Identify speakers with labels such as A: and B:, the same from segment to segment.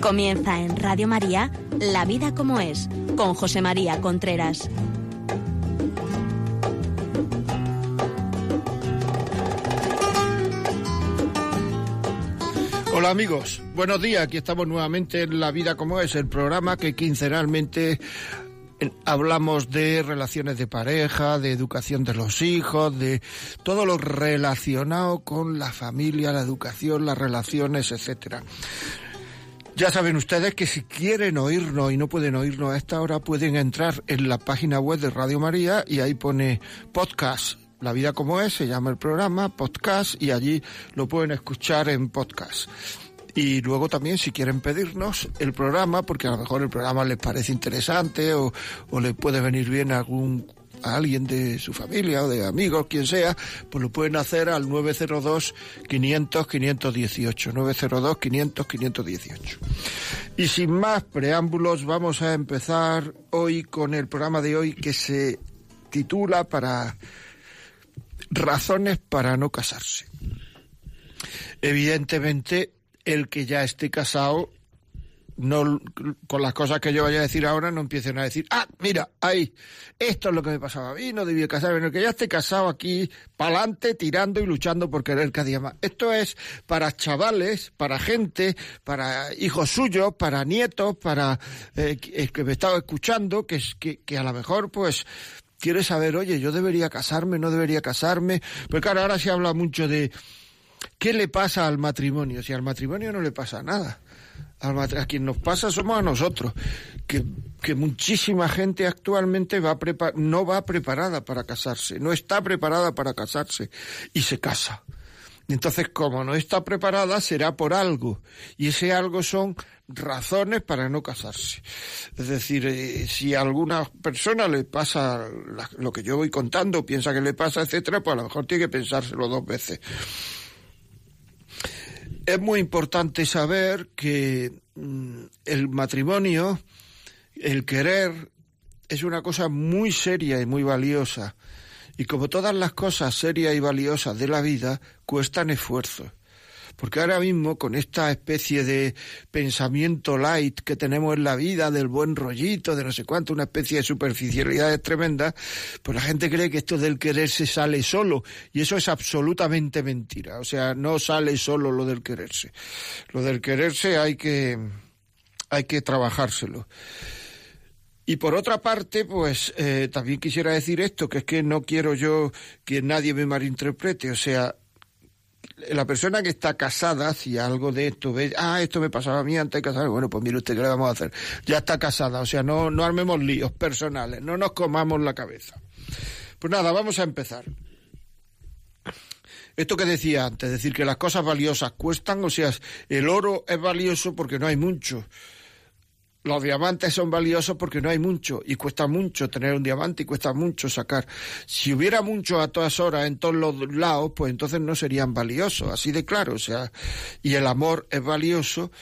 A: Comienza en Radio María La vida como es, con José María Contreras.
B: Hola amigos, buenos días, aquí estamos nuevamente en La vida como es, el programa que quincenalmente hablamos de relaciones de pareja, de educación de los hijos, de todo lo relacionado con la familia, la educación, las relaciones, etcétera. Ya saben ustedes que si quieren oírnos y no pueden oírnos a esta hora, pueden entrar en la página web de Radio María y ahí pone podcast. La vida como es, se llama el programa, podcast, y allí lo pueden escuchar en podcast. Y luego también si quieren pedirnos el programa, porque a lo mejor el programa les parece interesante o, o les puede venir bien algún a alguien de su familia o de amigos, quien sea, pues lo pueden hacer al 902 500 518, 902 500 518. Y sin más preámbulos, vamos a empezar hoy con el programa de hoy que se titula para razones para no casarse. Evidentemente, el que ya esté casado no con las cosas que yo vaya a decir ahora no empiecen a decir, ah, mira, ahí, esto es lo que me pasaba a mí, no debía casarme, no, que ya esté casado aquí, pa'lante, tirando y luchando por querer cada día más. Esto es para chavales, para gente, para hijos suyos, para nietos, para eh, que me estaba escuchando, que, que, que a lo mejor pues quiere saber, oye, yo debería casarme, no debería casarme, porque claro, ahora se habla mucho de qué le pasa al matrimonio, si al matrimonio no le pasa nada a quien nos pasa somos a nosotros, que, muchísima gente actualmente no va preparada para casarse, no está preparada para casarse y se casa. Entonces, como no está preparada, será por algo. Y ese algo son razones para no casarse. Es decir, eh, si a alguna persona le pasa lo que yo voy contando, piensa que le pasa, etcétera, pues a lo mejor tiene que pensárselo dos veces es muy importante saber que mm, el matrimonio, el querer, es una cosa muy seria y muy valiosa. Y como todas las cosas serias y valiosas de la vida, cuestan esfuerzo. Porque ahora mismo, con esta especie de pensamiento light que tenemos en la vida, del buen rollito, de no sé cuánto, una especie de superficialidad tremenda, pues la gente cree que esto del quererse sale solo. Y eso es absolutamente mentira. O sea, no sale solo lo del quererse. Lo del quererse hay que, hay que trabajárselo. Y por otra parte, pues eh, también quisiera decir esto, que es que no quiero yo que nadie me malinterprete. O sea, la persona que está casada, si algo de esto ve, ah, esto me pasaba a mí antes de casarme, bueno, pues mire usted qué le vamos a hacer. Ya está casada, o sea, no, no armemos líos personales, no nos comamos la cabeza. Pues nada, vamos a empezar. Esto que decía antes, decir que las cosas valiosas cuestan, o sea, el oro es valioso porque no hay mucho los diamantes son valiosos porque no hay mucho y cuesta mucho tener un diamante y cuesta mucho sacar. Si hubiera mucho a todas horas en todos los lados, pues entonces no serían valiosos, así de claro. O sea, y el amor es valioso,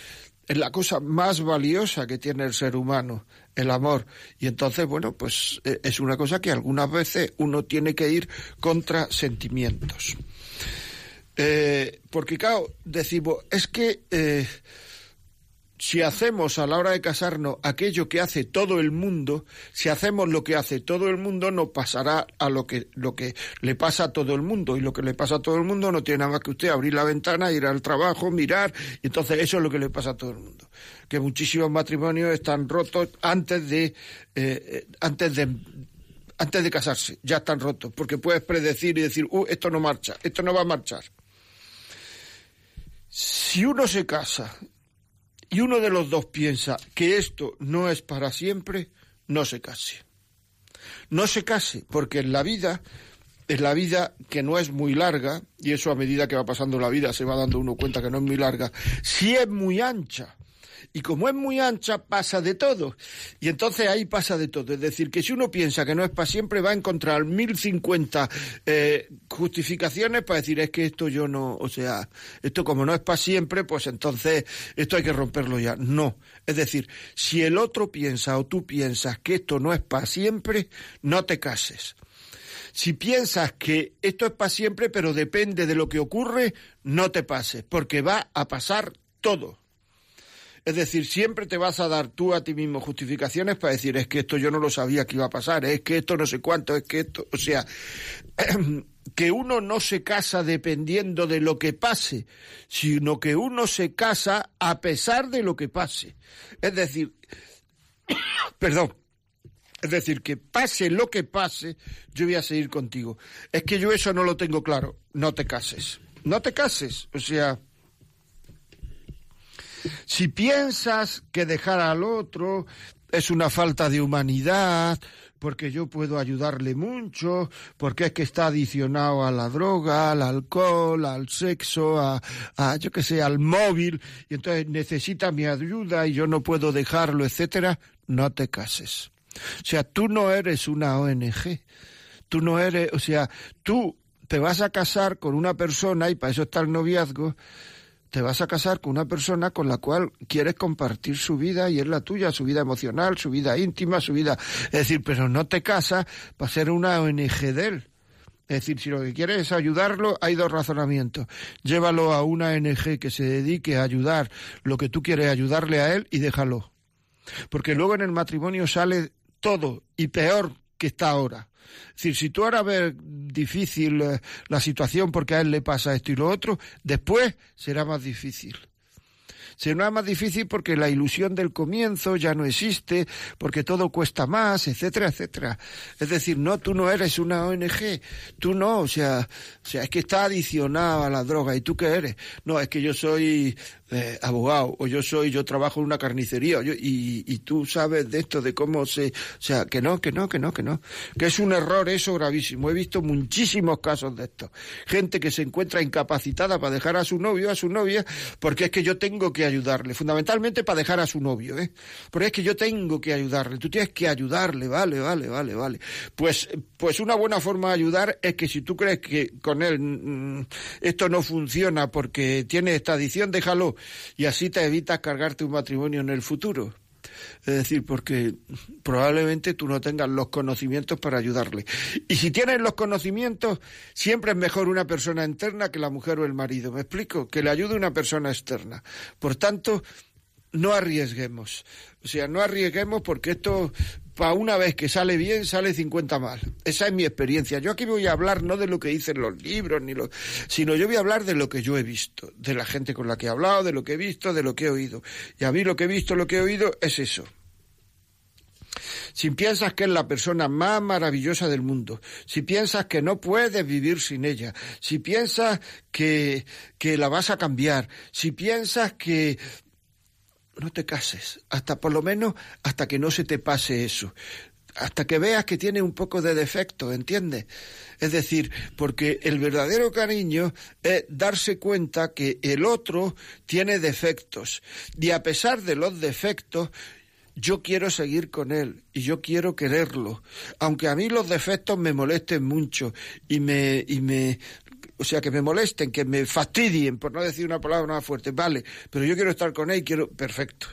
B: es la cosa más valiosa que tiene el ser humano, el amor. Y entonces, bueno, pues eh, es una cosa que algunas veces uno tiene que ir contra sentimientos. Eh, porque, claro, decimos, es que. Eh, si hacemos a la hora de casarnos aquello que hace todo el mundo, si hacemos lo que hace todo el mundo, nos pasará a lo que, lo que le pasa a todo el mundo. Y lo que le pasa a todo el mundo no tiene nada más que usted abrir la ventana, ir al trabajo, mirar. Y entonces eso es lo que le pasa a todo el mundo. Que muchísimos matrimonios están rotos antes de, eh, eh, antes de, antes de casarse. Ya están rotos. Porque puedes predecir y decir, uh, esto no marcha, esto no va a marchar. Si uno se casa y uno de los dos piensa que esto no es para siempre, no se case. No se case, porque en la vida, es la vida que no es muy larga, y eso a medida que va pasando la vida se va dando uno cuenta que no es muy larga, si es muy ancha. Y como es muy ancha, pasa de todo. Y entonces ahí pasa de todo. Es decir, que si uno piensa que no es para siempre, va a encontrar 1050 eh, justificaciones para decir, es que esto yo no, o sea, esto como no es para siempre, pues entonces esto hay que romperlo ya. No. Es decir, si el otro piensa o tú piensas que esto no es para siempre, no te cases. Si piensas que esto es para siempre, pero depende de lo que ocurre, no te pases, porque va a pasar todo. Es decir, siempre te vas a dar tú a ti mismo justificaciones para decir, es que esto yo no lo sabía que iba a pasar, es que esto no sé cuánto, es que esto, o sea, que uno no se casa dependiendo de lo que pase, sino que uno se casa a pesar de lo que pase. Es decir, perdón, es decir, que pase lo que pase, yo voy a seguir contigo. Es que yo eso no lo tengo claro. No te cases. No te cases. O sea, si piensas que dejar al otro es una falta de humanidad, porque yo puedo ayudarle mucho, porque es que está adicionado a la droga, al alcohol, al sexo, a, a yo que sé, al móvil, y entonces necesita mi ayuda y yo no puedo dejarlo, etcétera, no te cases. O sea, tú no eres una ONG. Tú no eres, o sea, tú te vas a casar con una persona, y para eso está el noviazgo, te vas a casar con una persona con la cual quieres compartir su vida y es la tuya, su vida emocional, su vida íntima, su vida. Es decir, pero no te casas para ser una ONG de él. Es decir, si lo que quieres es ayudarlo, hay dos razonamientos. Llévalo a una ONG que se dedique a ayudar lo que tú quieres ayudarle a él y déjalo. Porque luego en el matrimonio sale todo y peor que está ahora. Decir, si tú ahora ves difícil eh, la situación porque a él le pasa esto y lo otro, después será más difícil. Será más difícil porque la ilusión del comienzo ya no existe, porque todo cuesta más, etcétera, etcétera. Es decir, no, tú no eres una ONG, tú no, o sea, o sea, es que está adicionado a la droga, ¿y tú qué eres? No, es que yo soy eh, abogado, o yo soy, yo trabajo en una carnicería, y, y tú sabes de esto, de cómo se, o sea, que no, que no, que no, que no, que es un error eso gravísimo. He visto muchísimos casos de esto. Gente que se encuentra incapacitada para dejar a su novio, a su novia, porque es que yo tengo que ayudarle, fundamentalmente para dejar a su novio, ¿eh? Porque es que yo tengo que ayudarle, tú tienes que ayudarle, vale, vale, vale, vale. Pues, pues una buena forma de ayudar es que si tú crees que con él mm, esto no funciona porque tiene esta adicción, déjalo y así te evitas cargarte un matrimonio en el futuro. Es decir, porque probablemente tú no tengas los conocimientos para ayudarle. Y si tienes los conocimientos, siempre es mejor una persona interna que la mujer o el marido. ¿Me explico? Que le ayude una persona externa. Por tanto, no arriesguemos. O sea, no arriesguemos porque esto para una vez que sale bien, sale 50 mal. Esa es mi experiencia. Yo aquí voy a hablar no de lo que dicen los libros, ni lo, sino yo voy a hablar de lo que yo he visto, de la gente con la que he hablado, de lo que he visto, de lo que he oído. Y a mí lo que he visto, lo que he oído es eso. Si piensas que es la persona más maravillosa del mundo, si piensas que no puedes vivir sin ella, si piensas que, que la vas a cambiar, si piensas que no te cases, hasta por lo menos hasta que no se te pase eso, hasta que veas que tiene un poco de defecto, ¿entiendes? Es decir, porque el verdadero cariño es darse cuenta que el otro tiene defectos. Y a pesar de los defectos yo quiero seguir con él y yo quiero quererlo, aunque a mí los defectos me molesten mucho y me y me o sea, que me molesten, que me fastidien, por no decir una palabra más fuerte, vale, pero yo quiero estar con él quiero, perfecto.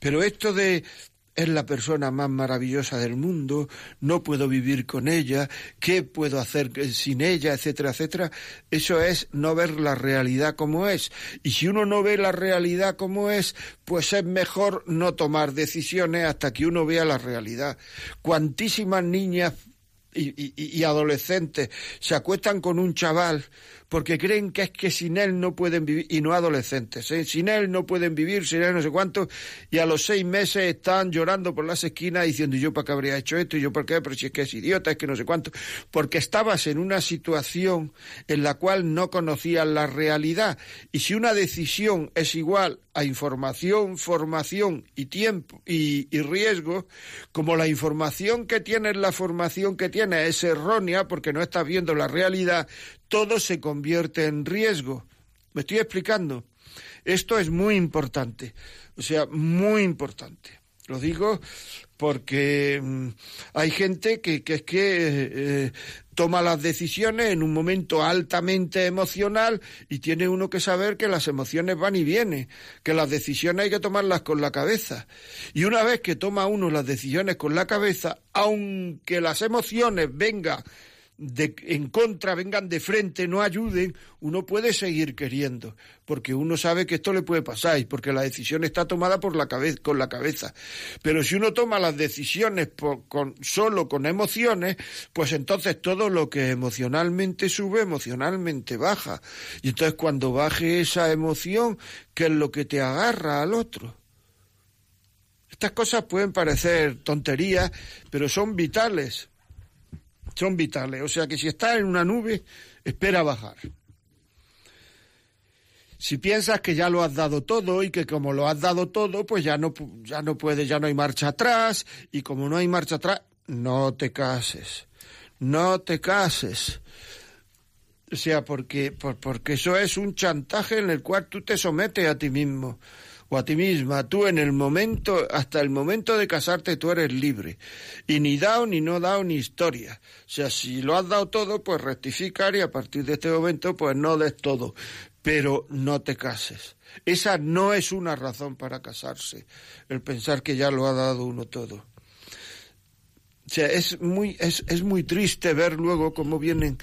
B: Pero esto de es la persona más maravillosa del mundo, no puedo vivir con ella, ¿qué puedo hacer sin ella, etcétera, etcétera? Eso es no ver la realidad como es. Y si uno no ve la realidad como es, pues es mejor no tomar decisiones hasta que uno vea la realidad. Cuantísimas niñas y, adolescentes se acuestan con un chaval porque creen que es que sin él no pueden vivir, y no adolescentes, ¿eh? sin él no pueden vivir, sin él no sé cuánto, y a los seis meses están llorando por las esquinas diciendo yo para qué habría hecho esto, y yo para qué, pero si es que es idiota, es que no sé cuánto, porque estabas en una situación en la cual no conocías la realidad, y si una decisión es igual a información, formación y tiempo y, y riesgo, como la información que tienes, la formación que tienes es errónea porque no estás viendo la realidad, todo se convierte en riesgo. ¿Me estoy explicando? Esto es muy importante, o sea, muy importante. Lo digo porque mm, hay gente que, es que eh, toma las decisiones en un momento altamente emocional y tiene uno que saber que las emociones van y vienen, que las decisiones hay que tomarlas con la cabeza. Y una vez que toma uno las decisiones con la cabeza, aunque las emociones vengan de, en contra, vengan de frente, no ayuden, uno puede seguir queriendo, porque uno sabe que esto le puede pasar y porque la decisión está tomada por la cabeza, con la cabeza. Pero si uno toma las decisiones con, solo con emociones, pues entonces todo lo que emocionalmente sube, emocionalmente baja. Y entonces cuando baje esa emoción, ¿qué es lo que te agarra al otro? Estas cosas pueden parecer tonterías, pero son vitales son vitales. O sea que si estás en una nube, espera bajar. Si piensas que ya lo has dado todo y que como lo has dado todo, pues ya no, ya no puedes, ya no hay marcha atrás, y como no hay marcha atrás, no te cases. No te cases. O sea, porque, porque eso es un chantaje en el cual tú te sometes a ti mismo a ti misma, tú en el momento, hasta el momento de casarte, tú eres libre. Y ni dado, ni no dado, ni historia. O sea, si lo has dado todo, pues rectificar y a partir de este momento, pues no des todo. Pero no te cases. Esa no es una razón para casarse, el pensar que ya lo ha dado uno todo. O sea, es muy, es, es muy triste ver luego cómo vienen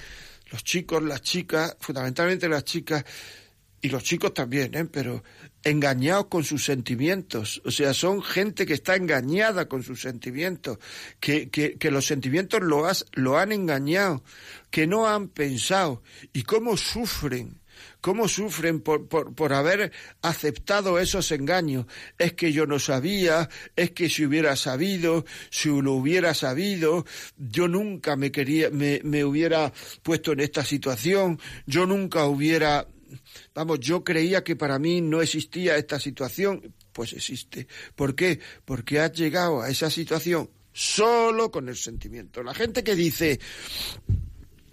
B: los chicos, las chicas, fundamentalmente las chicas, y los chicos también, ¿eh? pero engañados con sus sentimientos. O sea, son gente que está engañada con sus sentimientos, que, que, que los sentimientos lo, has, lo han engañado, que no han pensado. ¿Y cómo sufren? ¿Cómo sufren por, por, por, haber aceptado esos engaños? Es que yo no sabía, es que si hubiera sabido, si lo hubiera sabido, yo nunca me quería, me, me hubiera puesto en esta situación, yo nunca hubiera Vamos, yo creía que para mí no existía esta situación, pues existe. ¿Por qué? Porque has llegado a esa situación solo con el sentimiento. La gente que dice,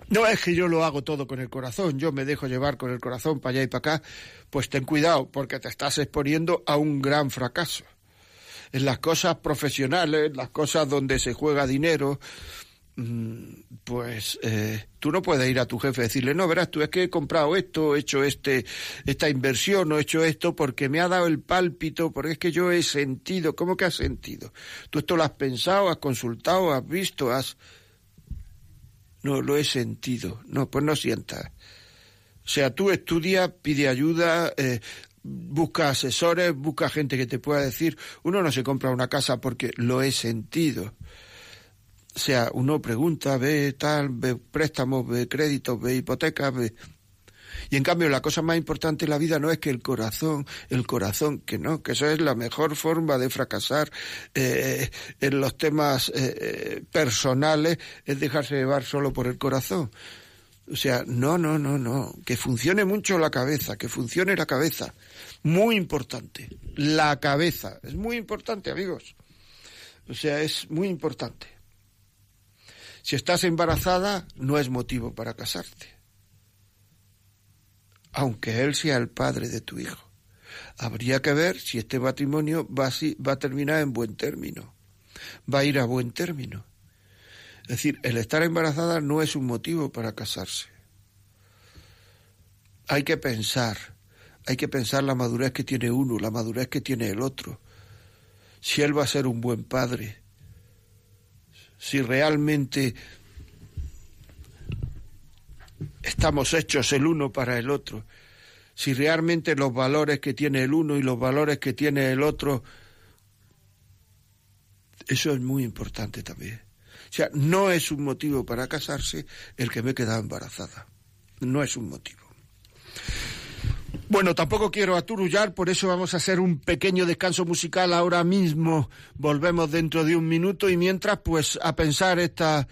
B: no es que yo lo hago todo con el corazón, yo me dejo llevar con el corazón para allá y para acá, pues ten cuidado, porque te estás exponiendo a un gran fracaso. En las cosas profesionales, en las cosas donde se juega dinero, pues eh, tú no puedes ir a tu jefe y decirle, no, verás, tú es que he comprado esto, he hecho este, esta inversión, o he hecho esto porque me ha dado el pálpito, porque es que yo he sentido, ¿cómo que has sentido? Tú esto lo has pensado, has consultado, has visto, has... No, lo he sentido. No, pues no sientas. O sea, tú estudia, pide ayuda, eh, busca asesores, busca gente que te pueda decir, uno no se compra una casa porque lo he sentido. O sea, uno pregunta, ve tal, ve préstamos, ve créditos, ve hipotecas, ve... Y en cambio la cosa más importante en la vida no es que el corazón, el corazón, que no, que eso es la mejor forma de fracasar eh, en los temas eh, eh, personales, es dejarse llevar solo por el corazón. O sea, no, no, no, no, que funcione mucho la cabeza, que funcione la cabeza. Muy importante, la cabeza, es muy importante, amigos. O sea, es muy importante. Si estás embarazada, no es motivo para casarte. Aunque él sea el padre de tu hijo. Habría que ver si este matrimonio va a, va a terminar en buen término. Va a ir a buen término. Es decir, el estar embarazada no es un motivo para casarse. Hay que pensar, hay que pensar la madurez que tiene uno, la madurez que tiene el otro. Si él va a ser un buen padre, si realmente estamos hechos el uno para el otro, si realmente los valores que tiene el uno y los valores que tiene el otro, eso es muy importante también. O sea, no es un motivo para casarse el que me he quedado embarazada. No es un motivo. Bueno, tampoco quiero aturullar, por eso vamos a hacer un pequeño descanso musical ahora mismo. Volvemos dentro de un minuto y mientras, pues, a pensar esta,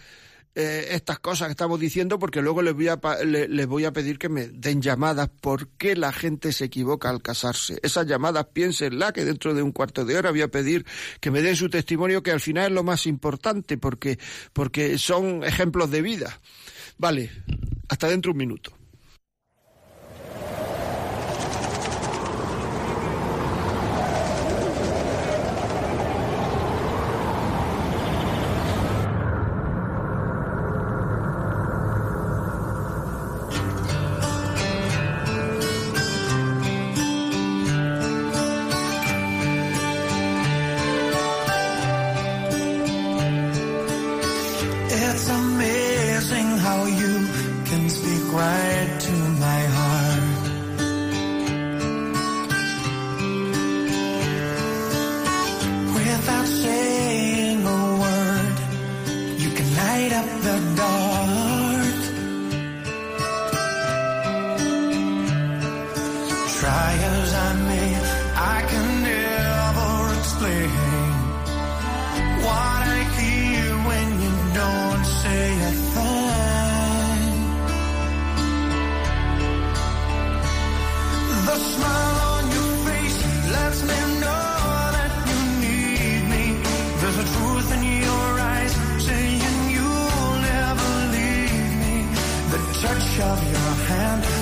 B: eh, estas cosas que estamos diciendo, porque luego les voy, a, les voy a pedir que me den llamadas. ¿Por qué la gente se equivoca al casarse? Esas llamadas, piénsenla, que dentro de un cuarto de hora voy a pedir que me den su testimonio, que al final es lo más importante, porque, porque son ejemplos de vida. Vale, hasta dentro de un minuto.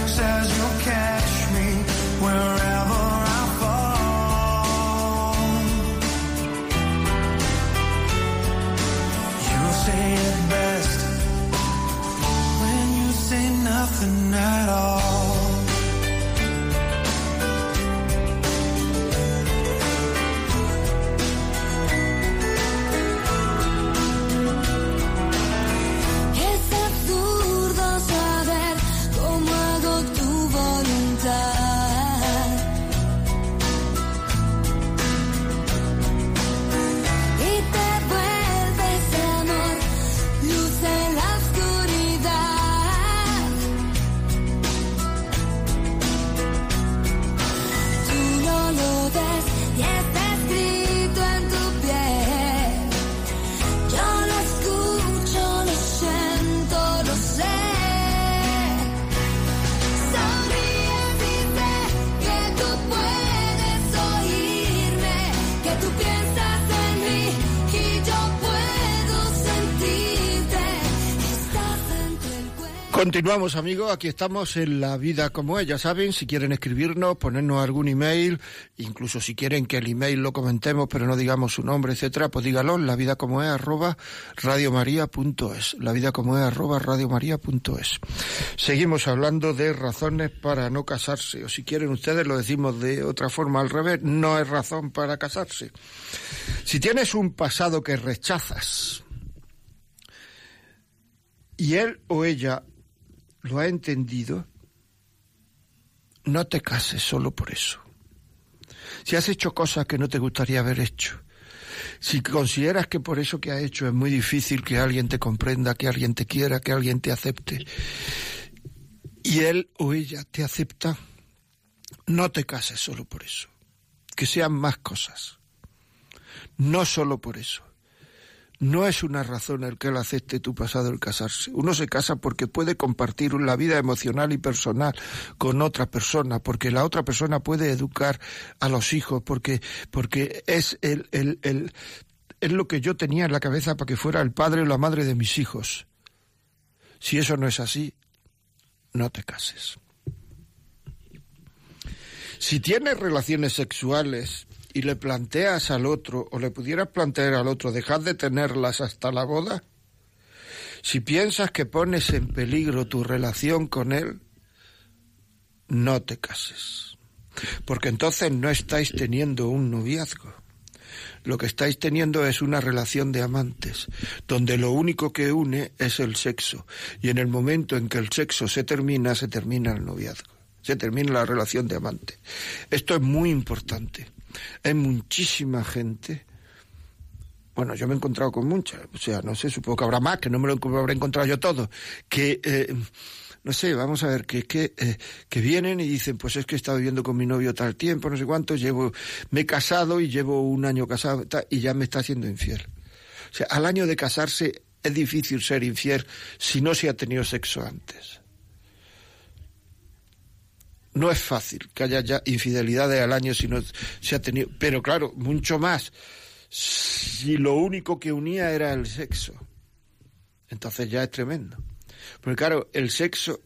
C: Says you'll catch me wherever
B: Continuamos, amigos. Aquí estamos en La Vida como es. Ya saben, si quieren escribirnos, ponernos algún email, incluso si quieren que el email lo comentemos, pero no digamos su nombre, etcétera, pues dígalo, la vida como es, arroba radiomaria.es. La vida como es, arroba radiomaria.es. Seguimos hablando de razones para no casarse, o si quieren ustedes lo decimos de otra forma al revés, no es razón para casarse. Si tienes un pasado que rechazas, y él o ella lo ha entendido, no te cases solo por eso. Si has hecho cosas que no te gustaría haber hecho, si consideras que por eso que has hecho es muy difícil que alguien te comprenda, que alguien te quiera, que alguien te acepte, y él o ella te acepta, no te cases solo por eso. Que sean más cosas. No solo por eso. No es una razón el que él acepte tu pasado el casarse. Uno se casa porque puede compartir la vida emocional y personal con otra persona, porque la otra persona puede educar a los hijos, porque, porque es el, el, el, es lo que yo tenía en la cabeza para que fuera el padre o la madre de mis hijos. Si eso no es así, no te cases. Si tienes relaciones sexuales y le planteas al otro, o le pudieras plantear al otro, dejar de tenerlas hasta la boda, si piensas que pones en peligro tu relación con él, no te cases. Porque entonces no estáis teniendo un noviazgo. Lo que estáis teniendo es una relación de amantes, donde lo único que une es el sexo. Y en el momento en que el sexo se termina, se termina el noviazgo. Se termina la relación de amante. Esto es muy importante. Hay muchísima gente. Bueno, yo me he encontrado con muchas. O sea, no sé, supongo que habrá más, que no me lo habré encontrado yo todo. Que. Eh, no sé, vamos a ver, que, que, eh, que vienen y dicen, pues es que he estado viviendo con mi novio tal tiempo, no sé cuánto, llevo, me he casado y llevo un año casado y ya me está haciendo infiel. O sea, al año de casarse es difícil ser infiel si no se ha tenido sexo antes. No es fácil que haya ya infidelidades al año si no se ha tenido, pero claro, mucho más si lo único que unía era el sexo. Entonces ya es tremendo. Porque claro, el sexo,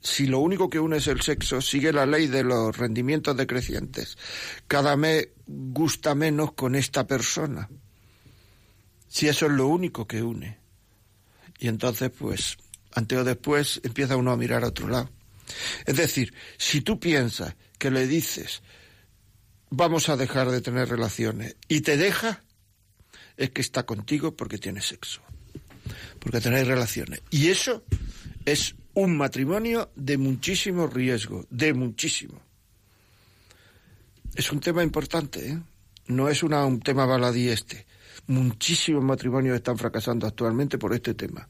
B: si lo único que une es el sexo, sigue la ley de los rendimientos decrecientes. Cada mes gusta menos con esta persona. Si eso es lo único que une. Y entonces, pues, antes o después empieza uno a mirar a otro lado. Es decir, si tú piensas que le dices, vamos a dejar de tener relaciones, y te deja, es que está contigo porque tiene sexo porque tenéis relaciones. Y eso es un matrimonio de muchísimo riesgo, de muchísimo. Es un tema importante, ¿eh? No es un tema baladí este. Muchísimos matrimonios están fracasando actualmente por este tema.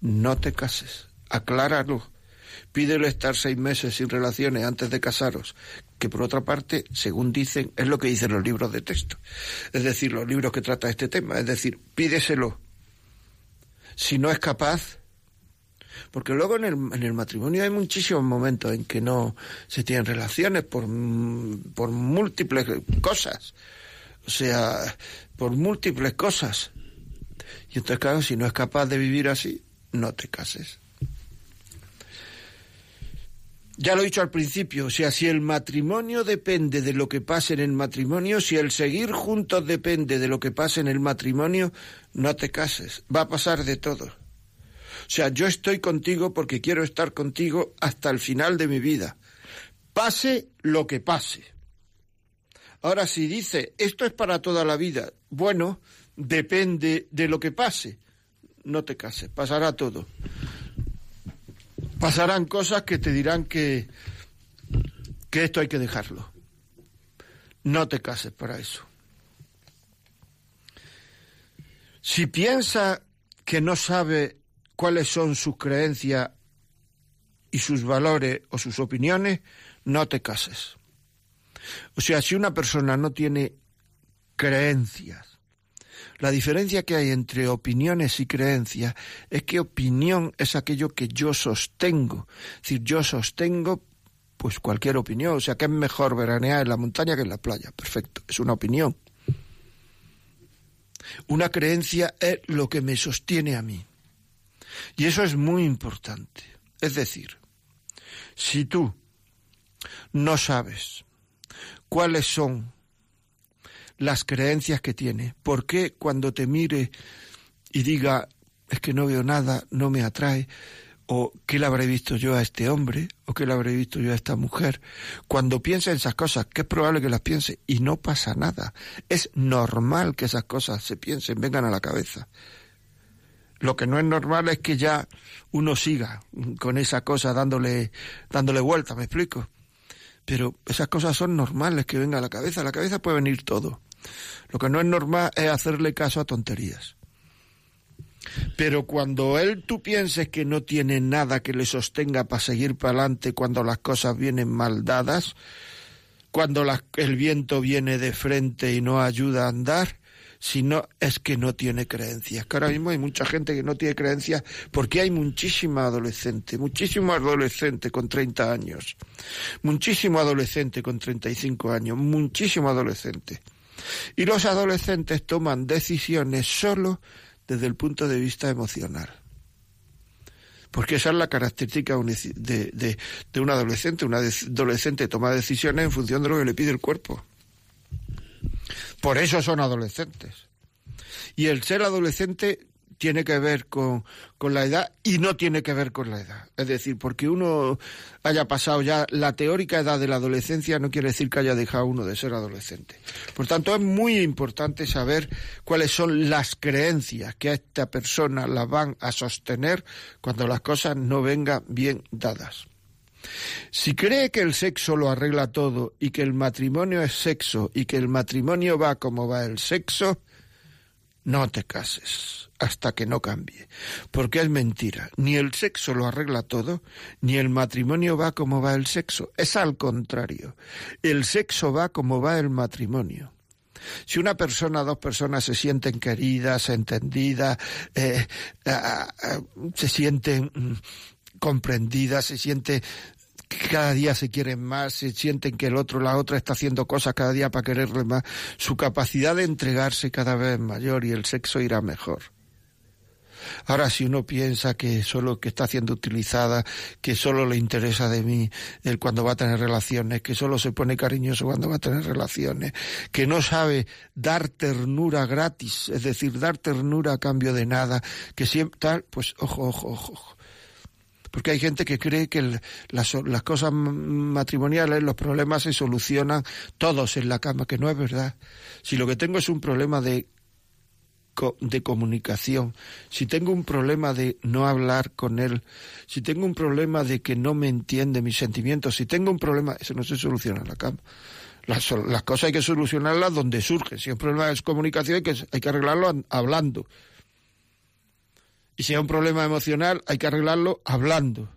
B: no te cases, acláralo. Pídele estar seis meses sin relaciones antes de casaros, que por otra parte, según dicen, es lo que dicen los libros de texto. Es decir, los libros que trata este tema. Es decir, pídeselo. Si no es capaz, porque luego en el, en el matrimonio hay muchísimos momentos en que no se tienen relaciones por, por múltiples cosas. O sea, por múltiples cosas. Y entonces, claro, si no es capaz de vivir así, no te cases. Ya lo he dicho al principio, o sea, si el matrimonio depende de lo que pase en el matrimonio, si el seguir juntos depende de lo que pase en el matrimonio, no te cases. Va a pasar de todo. O sea, yo estoy contigo porque quiero estar contigo hasta el final de mi vida. Pase lo que pase. Ahora, si dice, esto es para toda la vida, bueno, depende de lo que pase. No te cases, pasará todo. Pasarán cosas que te dirán que, que esto hay que dejarlo. No te cases para eso. Si piensa que no sabe cuáles son sus creencias y sus valores o sus opiniones, no te cases. O sea, si una persona no tiene creencias, la diferencia que hay entre opiniones y creencias es que opinión es aquello que yo sostengo. Es decir, yo sostengo pues cualquier opinión. O sea, que es mejor veranear en la montaña que en la playa. Perfecto, es una opinión. Una creencia es lo que me sostiene a mí. Y eso es muy importante. Es decir, si tú no sabes cuáles son las creencias que tiene. ¿Por qué cuando te mire y diga, es que no veo nada, no me atrae? ¿O qué le habré visto yo a este hombre? ¿O qué le habré visto yo a esta mujer? Cuando piensa en esas cosas, que es probable que las piense y no pasa nada. Es normal que esas cosas se piensen, vengan a la cabeza. Lo que no es normal es que ya uno siga con esa cosa dándole, dándole vuelta, ¿me explico? Pero esas cosas son normales que vengan a la cabeza. A la cabeza puede venir todo. Lo que no es normal es hacerle caso a tonterías. Pero cuando él tú pienses que no tiene nada que le sostenga para seguir para adelante cuando las cosas vienen mal dadas, cuando el viento viene de frente y no ayuda a andar, sino es que no tiene creencias. Que ahora mismo hay mucha gente que no tiene creencias porque hay muchísima adolescente, muchísimo adolescente con 30 años, muchísimo adolescente con 35 años, muchísimo adolescente. Y los adolescentes toman decisiones solo desde el punto de vista emocional. Porque esa es la característica de, de- un adolescente. Un adolescente toma decisiones en función de lo que le pide el cuerpo. Por eso son adolescentes. Y el ser adolescente tiene que ver con, con la edad y no tiene que ver con la edad. Es decir, porque uno haya pasado ya la teórica edad de la adolescencia no quiere decir que haya dejado uno de ser adolescente. Por tanto, es muy importante saber cuáles son las creencias que a esta persona la van a sostener cuando las cosas no vengan bien dadas. Si cree que el sexo lo arregla todo y que el matrimonio es sexo y que el matrimonio va como va el sexo, no te cases hasta que no cambie, porque es mentira. Ni el sexo lo arregla todo, ni el matrimonio va como va el sexo. Es al contrario. El sexo va como va el matrimonio. Si una persona, dos personas se sienten queridas, entendidas, eh, se sienten mm, comprendidas, se siente que cada día se quieren más, se sienten que el otro, la otra está haciendo cosas cada día para quererle más, su capacidad de entregarse cada vez es mayor y el sexo irá mejor. Ahora, si uno piensa que solo que está siendo utilizada, que solo le interesa de mí el cuando va a tener relaciones, que solo se pone cariñoso cuando va a tener relaciones, que no sabe dar ternura gratis, es decir, dar ternura a cambio de nada, que siempre tal, pues ojo, ojo, ojo. Porque hay gente que cree que las, cosas matrimoniales, los problemas se solucionan todos en la cama, que no es verdad. Si lo que tengo es un problema de de comunicación, si tengo un problema de no hablar con él, si tengo un problema de que no me entiende mis sentimientos, si tengo un problema, eso no se soluciona en la cama. Las, cosas hay que solucionarlas donde surgen. Si el problema es comunicación, hay que, arreglarlo an- hablando. Y si es un problema emocional, hay que arreglarlo hablando.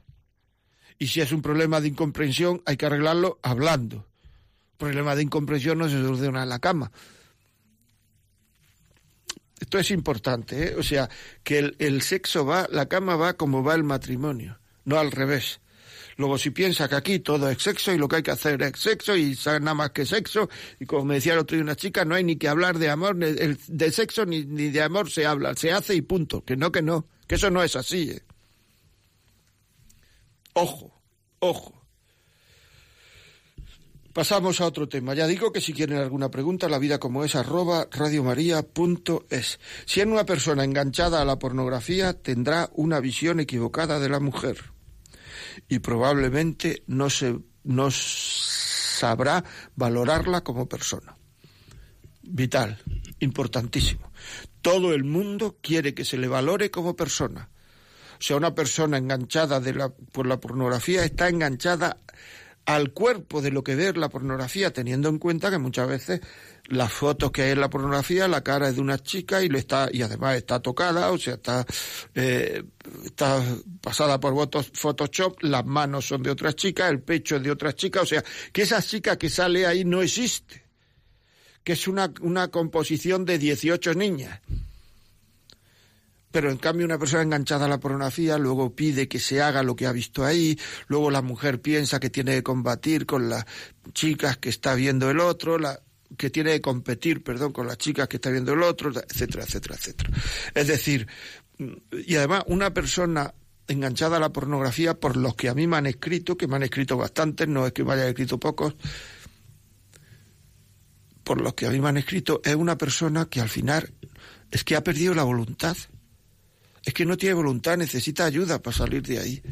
B: Y si es un problema de incomprensión, hay que arreglarlo hablando. Problema de incomprensión no se soluciona en la cama. Esto es importante, ¿eh? o sea, que el, el sexo va, la cama va como va el matrimonio, no al revés. Luego, si piensa que aquí todo es sexo y lo que hay que hacer es sexo y nada más que sexo, y como me decía el otro día una chica, no hay ni que hablar de amor, de sexo ni, ni de amor se habla, se hace y punto. Que no, que no, que eso no es así. ¿eh? Ojo, ojo. Pasamos a otro tema. Ya digo que si quieren alguna pregunta, la vida como es arroba radiomaria.es. Si es una persona enganchada a la pornografía, tendrá una visión equivocada de la mujer y probablemente no, se, no sabrá valorarla como persona. Vital, importantísimo. Todo el mundo quiere que se le valore como persona. O sea, una persona enganchada de la, por la pornografía está enganchada al cuerpo de lo que ve la pornografía, teniendo en cuenta que muchas veces las fotos que hay en la pornografía, la cara es de una chica y lo está y además está tocada, o sea, está eh, está pasada por Photoshop, las manos son de otras chicas, el pecho es de otras chicas, o sea, que esa chica que sale ahí no existe, que es una, una composición de 18 niñas. Pero en cambio una persona enganchada a la pornografía luego pide que se haga lo que ha visto ahí, luego la mujer piensa que tiene que combatir con las chicas que está viendo el otro, la, que tiene que competir, perdón, con las chicas que está viendo el otro, etcétera, etcétera, etcétera. Es decir, y además una persona enganchada a la pornografía, por los que a mí me han escrito, que me han escrito bastantes, no es que me escrito pocos, por los que a mí me han escrito, es una persona que al final es que ha perdido la voluntad. Es que no tiene voluntad, necesita ayuda para salir de ahí.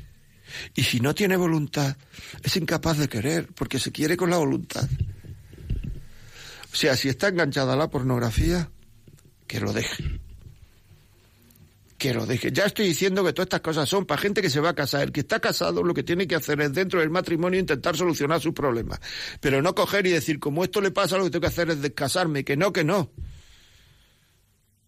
B: Y si no tiene voluntad, es incapaz de querer, porque se quiere con la voluntad. O sea, si está enganchada la pornografía, que lo deje. Que lo deje. Ya estoy diciendo que todas estas cosas son para gente que se va a casar. El que está casado lo que tiene que hacer es dentro del matrimonio intentar solucionar sus problemas. Pero no coger y decir, como esto le pasa, lo que tengo que hacer es descasarme. Que no, que no.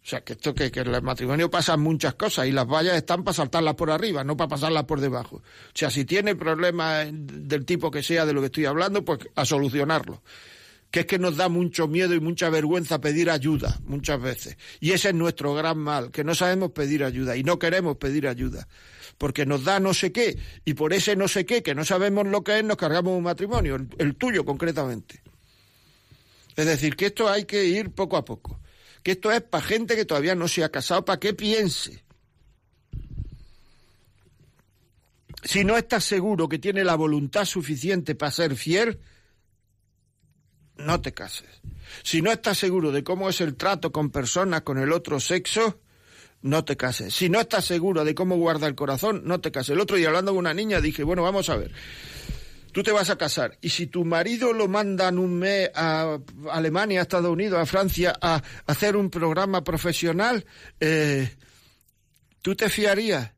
B: O sea, que esto que, que en el matrimonio pasan muchas cosas y las vallas están para saltarlas por arriba, no para pasarlas por debajo. O sea, si tiene problemas del tipo que sea de lo que estoy hablando, pues a solucionarlo. Que es que nos da mucho miedo y mucha vergüenza pedir ayuda muchas veces. Y ese es nuestro gran mal, que no sabemos pedir ayuda y no queremos pedir ayuda. Porque nos da no sé qué y por ese no sé qué, que no sabemos lo que es, nos cargamos un matrimonio, el, el tuyo concretamente. Es decir, que esto hay que ir poco a poco que esto es para gente que todavía no se ha casado, para que piense. Si no estás seguro que tiene la voluntad suficiente para ser fiel, no te cases. Si no estás seguro de cómo es el trato con personas con el otro sexo, no te cases. Si no estás seguro de cómo guarda el corazón, no te cases. El otro día hablando con una niña dije, bueno, vamos a ver. Tú te vas a casar y si tu marido lo mandan un mes a Alemania, a Estados Unidos, a Francia a hacer un programa profesional, eh, ¿tú te fiarías?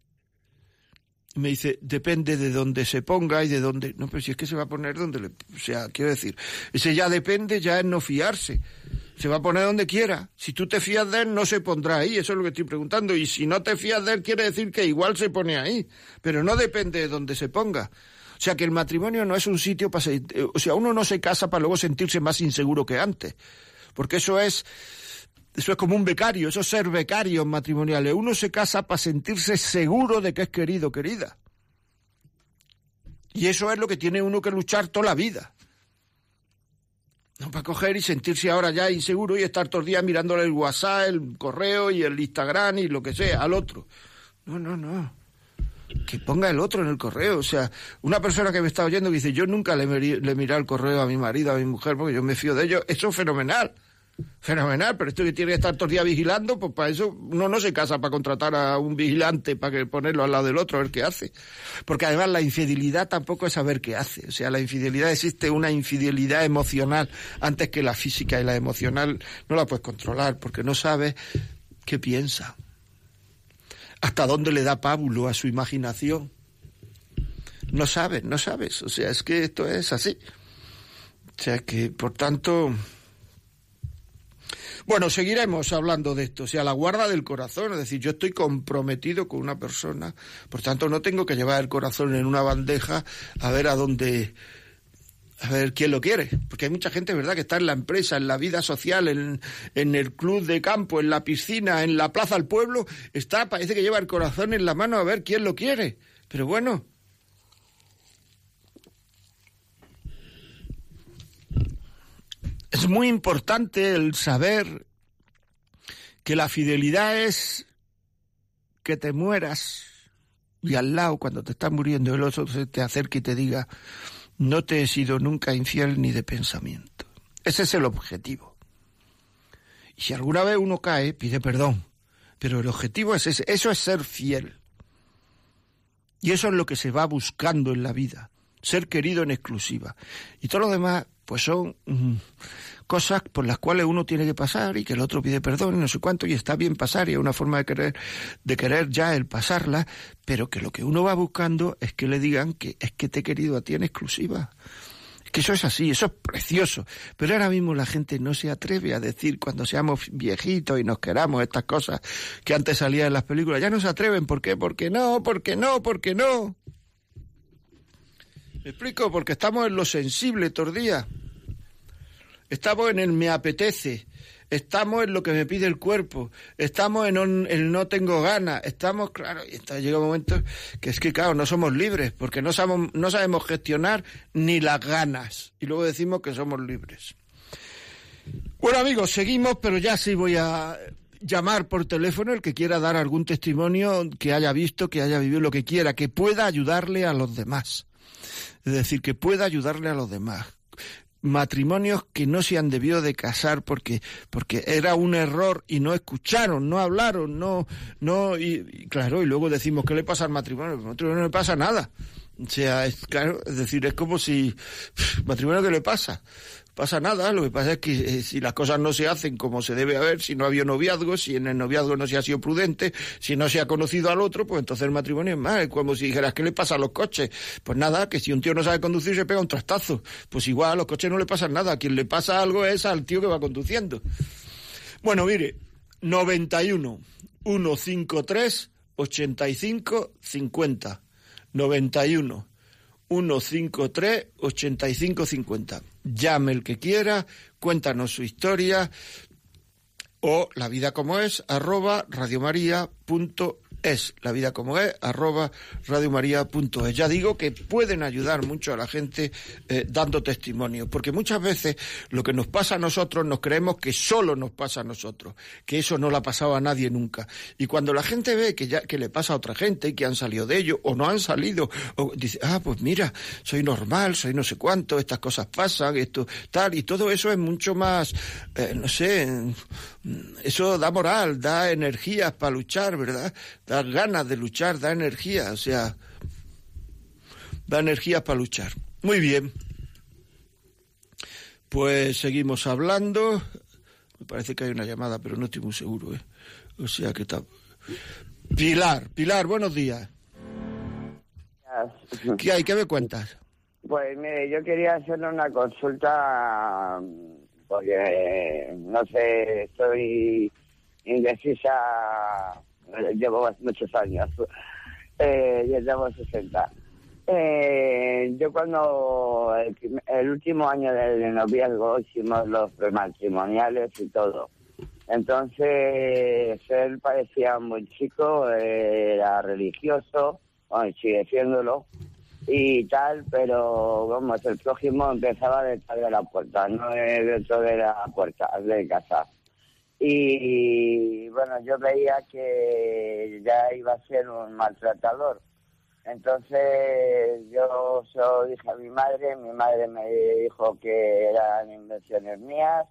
B: Me dice, depende de dónde se ponga y de dónde... No, pero si es que se va a poner donde le... O sea, quiero decir, ese ya depende, ya es no fiarse. Se va a poner donde quiera. Si tú te fías de él, no se pondrá ahí. Eso es lo que estoy preguntando. Y si no te fías de él, quiere decir que igual se pone ahí. Pero no depende de dónde se ponga. O sea que el matrimonio no es un sitio para... eh, O sea, uno no se casa para luego sentirse más inseguro que antes. Porque eso es... Eso es como un becario, eso es ser becario matrimoniales. Uno se casa para sentirse seguro de que es querido, querida. Y eso es lo que tiene uno que luchar toda la vida. No para coger y sentirse ahora ya inseguro y estar todos los días mirándole el WhatsApp, el correo y el Instagram y lo que sea al otro. No, no, no. Que ponga el otro en el correo. O sea, una persona que me está oyendo dice, yo nunca le, le miré el correo a mi marido, a mi mujer, porque yo me fío de ellos. Eso es fenomenal. Fenomenal, pero esto que tiene que estar todo el día vigilando, pues para eso uno no se casa para contratar a un vigilante para que ponerlo al lado del otro a ver qué hace. Porque además la infidelidad tampoco es saber qué hace. O sea, la infidelidad existe una infidelidad emocional antes que la física y la emocional no la puedes controlar porque no sabes qué piensa. Hasta dónde le da pábulo a su imaginación. No sabes, no sabes. O sea, es que esto es así. O sea que, por tanto, Bueno, seguiremos hablando de esto, o sea, la guarda del corazón, es decir, yo estoy comprometido con una persona, por tanto no tengo que llevar el corazón en una bandeja a ver a dónde a ver quién lo quiere, porque hay mucha gente, ¿verdad?, que está en la empresa, en la vida social, en, en el club de campo, en la piscina, en la plaza del pueblo, está, parece que lleva el corazón en la mano a ver quién lo quiere. Pero bueno, es muy importante el saber que la fidelidad es que te mueras y al lado, cuando te estás muriendo, el oso se te acerque y te diga, no te he sido nunca infiel ni de pensamiento. Ese es el objetivo. Y si alguna vez uno cae, pide perdón. Pero el objetivo es ese. Eso es ser fiel. Y eso es lo que se va buscando en la vida. Ser querido en exclusiva. Y todo lo demás, pues son mm, cosas por las cuales uno tiene que pasar y que el otro pide perdón y no sé cuánto, y está bien pasar, y es una forma de querer, de querer ya el pasarla, pero que lo que uno va buscando es que le digan que es que te he querido a ti en exclusiva. Que eso es así, eso es precioso. Pero ahora mismo la gente no se atreve a decir cuando seamos viejitos y nos queramos estas cosas que antes salían en las películas. Ya no se atreven, ¿por qué? Porque no, porque no, porque no. ¿Me explico? Porque estamos en lo sensible días. Estamos en el me apetece. Estamos en lo que me pide el cuerpo. Estamos en el no tengo ganas. Estamos, claro, y entonces llega un momento que es que, claro, no somos libres porque no sabemos, no sabemos gestionar ni las ganas. Y luego decimos que somos libres. Bueno, amigos, seguimos, pero ya sí voy a llamar por teléfono el que quiera dar algún testimonio que haya visto, que haya vivido lo que quiera, que pueda ayudarle a los demás. Es decir, que pueda ayudarle a los demás. Matrimonios que no se han debido de casar porque, porque era un error y no escucharon, no hablaron, no, no, y, claro, y luego decimos, ¿qué le pasa al matrimonio? Al matrimonio no le pasa nada. O sea, es claro, es decir, es como si, matrimonio ¿qué le pasa? Pasa nada, lo que pasa es que eh, si las cosas no se hacen como se debe haber, si no ha habido noviazgo, si en el noviazgo no se ha sido prudente, si no se ha conocido al otro, pues entonces el matrimonio es más, es como si dijeras, ¿qué le pasa a los coches? Pues nada, que si un tío no sabe conducir se pega un trastazo. Pues igual a los coches no le pasa nada, quien le pasa algo es al tío que va conduciendo. Bueno, mire, 91 153 85 50. 91 153 85 50. Llame el que quiera, cuéntanos su historia o la vida como es arroba radiomaria.es la vida como es arroba radiomaria.es ya digo que pueden ayudar mucho a la gente eh, dando testimonio porque muchas veces lo que nos pasa a nosotros nos creemos que solo nos pasa a nosotros que eso no le ha pasado a nadie nunca y cuando la gente ve que ya que le pasa a otra gente y que han salido de ello o no han salido o dice ah pues mira soy normal soy no sé cuánto estas cosas pasan esto tal y todo eso es mucho más eh, no sé eso da moral, da energías para luchar, ¿verdad? Da ganas de luchar, da energía, o sea, da energías para luchar. Muy bien. Pues seguimos hablando. Me parece que hay una llamada, pero no estoy muy seguro, ¿eh? O sea que está. Pilar, Pilar, buenos días. ¿Qué hay? ¿Qué me cuentas?
D: Pues mire, yo quería hacerle una consulta porque eh, no sé, estoy indecisa, llevo muchos años, eh, yo llevo 60. Eh, yo cuando el, último año del noviazgo hicimos los prematrimoniales y todo. Entonces él parecía buen chico, era religioso, bueno, sigue siéndolo y tal, pero vamos, el prójimo empezaba detrás de la puerta, no eh, dentro de la puerta de casa. Y bueno, yo veía que ya iba a ser un maltratador. Entonces yo se lo dije a mi madre, mi madre me dijo que eran invenciones mías